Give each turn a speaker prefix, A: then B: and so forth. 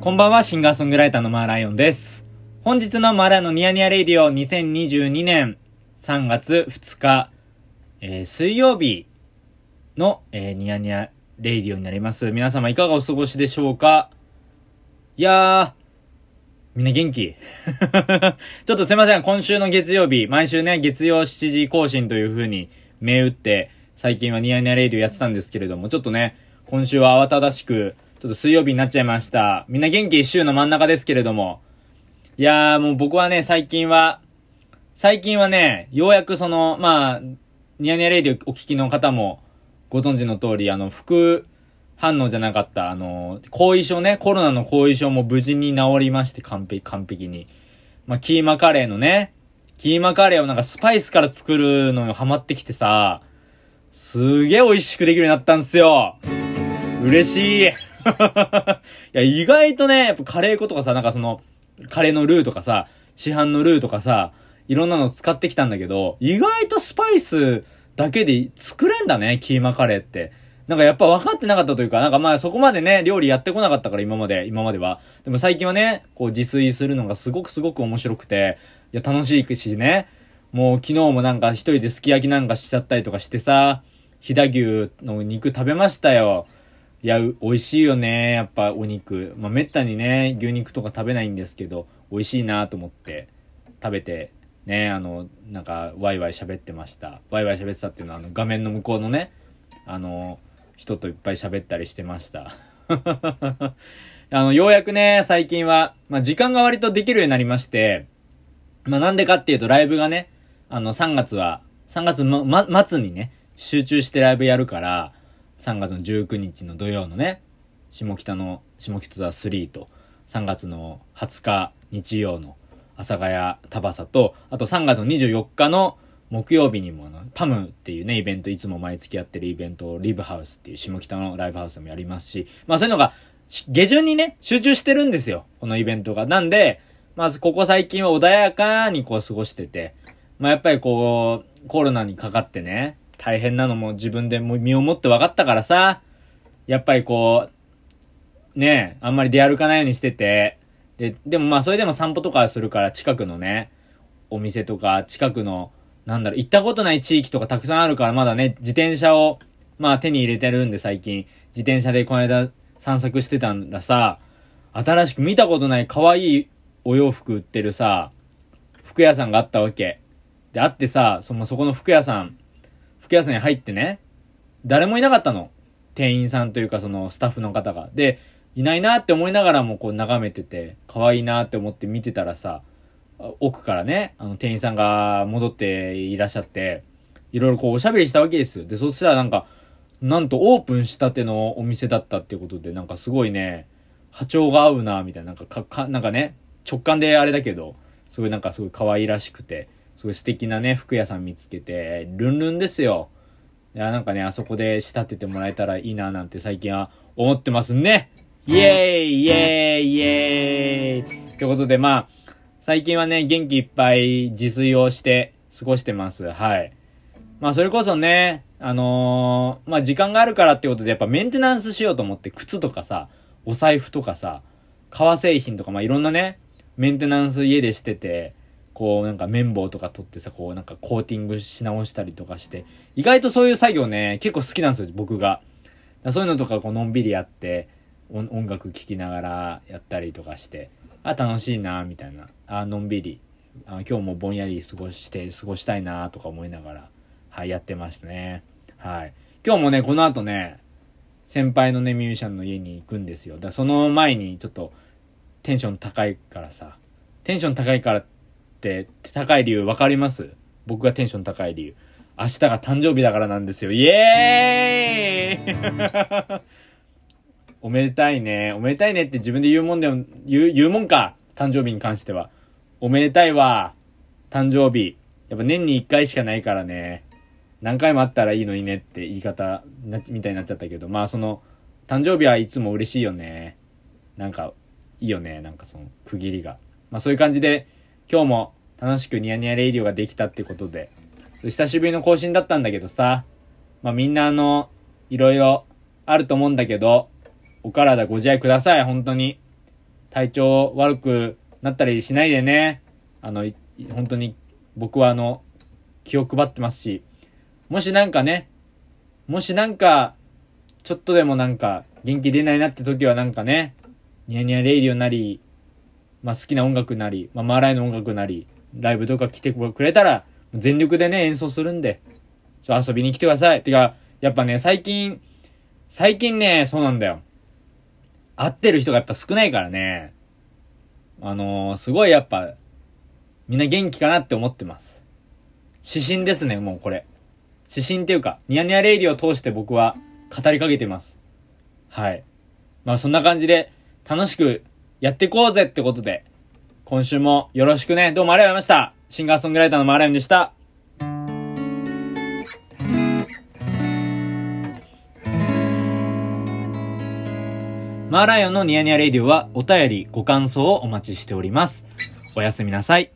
A: こんばんは、シンガーソングライターのマーライオンです。本日のマーライのニヤニヤレイディオ2022年3月2日、えー水曜日の、えーニヤニヤレイディオになります。皆様いかがお過ごしでしょうか？いやー、みんな元気？ちょっとすいません、今週の月曜日、毎週ね、月曜7時更新という風に銘打って、最近はニヤニヤレイディオやってたんですけれども、ちょっとね、今週は慌ただしく、ちょっと水曜日になっちゃいました。みんな元気週の真ん中ですけれども。いやーもう僕はね、最近は、最近はね、ようやくその、まあ、ニヤニヤレイディお聞きの方もご存知の通り、あの、副反応じゃなかった、あの、後遺症ね、コロナの後遺症も無事に治りまして、完璧、完璧に。まあ、キーマカレーのね、キーマカレーをなんかスパイスから作るのよ、ハマってきてさ、すげえ美味しくできるようになったんすよ。嬉しい。いや、意外とね、やっぱカレー粉とかさ、なんかその、カレーのルーとかさ、市販のルーとかさ、いろんなの使ってきたんだけど、意外とスパイスだけで作れんだね、キーマカレーって。なんかやっぱ分かってなかったというか、なんかまあそこまでね、料理やってこなかったから今まで、今までは。でも最近はね、こう自炊するのがすごくすごく面白くて、いや楽しいしね、もう昨日もなんか一人ですき焼きなんかしちゃったりとかしてさ、飛騨牛の肉食べましたよ。いや、美味しいよね、やっぱお肉。まあ、めったにね、牛肉とか食べないんですけど、美味しいなと思って食べて、ね、あの、なんか、ワイワイ喋ってました。ワイワイ喋ってたっていうのは、あの、画面の向こうのね、あの、人といっぱい喋ったりしてました。あの、ようやくね、最近は、まあ、時間が割とできるようになりまして、まあ、なんでかっていうと、ライブがね、あの、3月は、3月の、ま、末にね、集中してライブやるから、3月の19日の土曜のね、下北の、下北沢3と、3月の20日日曜の阿佐ヶ谷田バサと、あと3月の24日の木曜日にもあの、パムっていうね、イベント、いつも毎月やってるイベントをリブハウスっていう下北のライブハウスでもやりますし、まあそういうのが、下旬にね、集中してるんですよ。このイベントが。なんで、まずここ最近は穏やかにこう過ごしてて、まあやっぱりこう、コロナにかかってね、大変なのも自分でも身をもって分かったからさ、やっぱりこう、ねえ、あんまり出歩かないようにしてて、で、でもまあそれでも散歩とかするから近くのね、お店とか近くの、なんだろう、行ったことない地域とかたくさんあるからまだね、自転車を、まあ手に入れてるんで最近、自転車でこの間散策してたんださ、新しく見たことない可愛いお洋服売ってるさ、服屋さんがあったわけ。で、あってさ、その、そこの服屋さん、服屋さんに入ってね、誰もいなかったの。店員さんというかそのスタッフの方が。で、いないなって思いながらもこう眺めてて、可愛いなって思って見てたらさ、奥からね、あの店員さんが戻っていらっしゃって、いろいろこうおしゃべりしたわけですよ。で、そしたらなんか、なんとオープンしたてのお店だったっていうことで、なんかすごいね、波長が合うな、みたいな、なんかか、か、なんかね、直感であれだけど、すごいなんかすごい可愛らしくて、すごい素敵なね、服屋さん見つけて、ルンルンですよ。いや、なんかね、あそこで仕立ててもらえたらいいな、なんて最近は思ってますね。イエーイイエーイイエーイってことで、まあ、最近はね、元気いっぱい自炊をして過ごしてます。はい。まあ、それこそね、あのーまあ、時間があるからってことで、やっぱメンテナンスしようと思って、靴とかさ、お財布とかさ、革製品とか、まあ、いろんなね、メンテナンス家でしてて、こうなんか綿棒とか取ってさ、こうなんかコーティングし直したりとかして、意外とそういう作業ね、結構好きなんですよ、僕が。そういうのとかこうのんびりやって、音楽聴きながらやったりとかして、あ、楽しいな、みたいな。あ、のんびり。あ今日もぼんやり過ごして、過ごしたいな、とか思いながら、はい、やってましたね。はい。今日もね、この後ね、先輩のね、ミュージシャンの家に行くんですよ。だその前にちょっと、テンション高いからさ、テンション高いからって、高い理由分かります？僕がテンション高い理由。明日が誕生日だからなんですよ。イエーイおめでたいね。おめでたいねって自分で言うもんでも、言う、言うもんか？誕生日に関しては。おめでたいわ。誕生日。やっぱ年に一回しかないからね。何回もあったらいいのにねって言い方なみたいになっちゃったけど、まあその、誕生日はいつも嬉しいよね。なんか、いいよね。なんかその、区切りが。まあそういう感じで、今日も楽しくニヤニヤレイディオができたってことで、久しぶりの更新だったんだけどさ、まあみんなあの、いろいろあると思うんだけど、お体ご自愛ください、本当に。体調悪くなったりしないでね。あの、本当に僕はあの、気を配ってますし、もしなんかね、もしなんか、ちょっとでもなんか、元気出ないなって時はなんかね、ニヤニヤレイディオなり、まあ好きな音楽なり、まあマーライの音楽なり、ライブとか来てくれたら、全力でね、演奏するんで、ちょ遊びに来てください。てか、やっぱね、最近、最近ね、そうなんだよ。会ってる人がやっぱ少ないからね。あのー、すごいやっぱ、みんな元気かなって思ってます。指針ですね、もうこれ。指針っていうか、ニヤニヤレイディを通して僕は語りかけてます。はい。まあそんな感じで、楽しくやっていこうぜってことで、今週もよろしくね。どうもありがとうございました。シンガーソングライターのマーライオンでした。マーライオンのニヤニヤレイディオはお便り、ご感想をお待ちしております。おやすみなさい。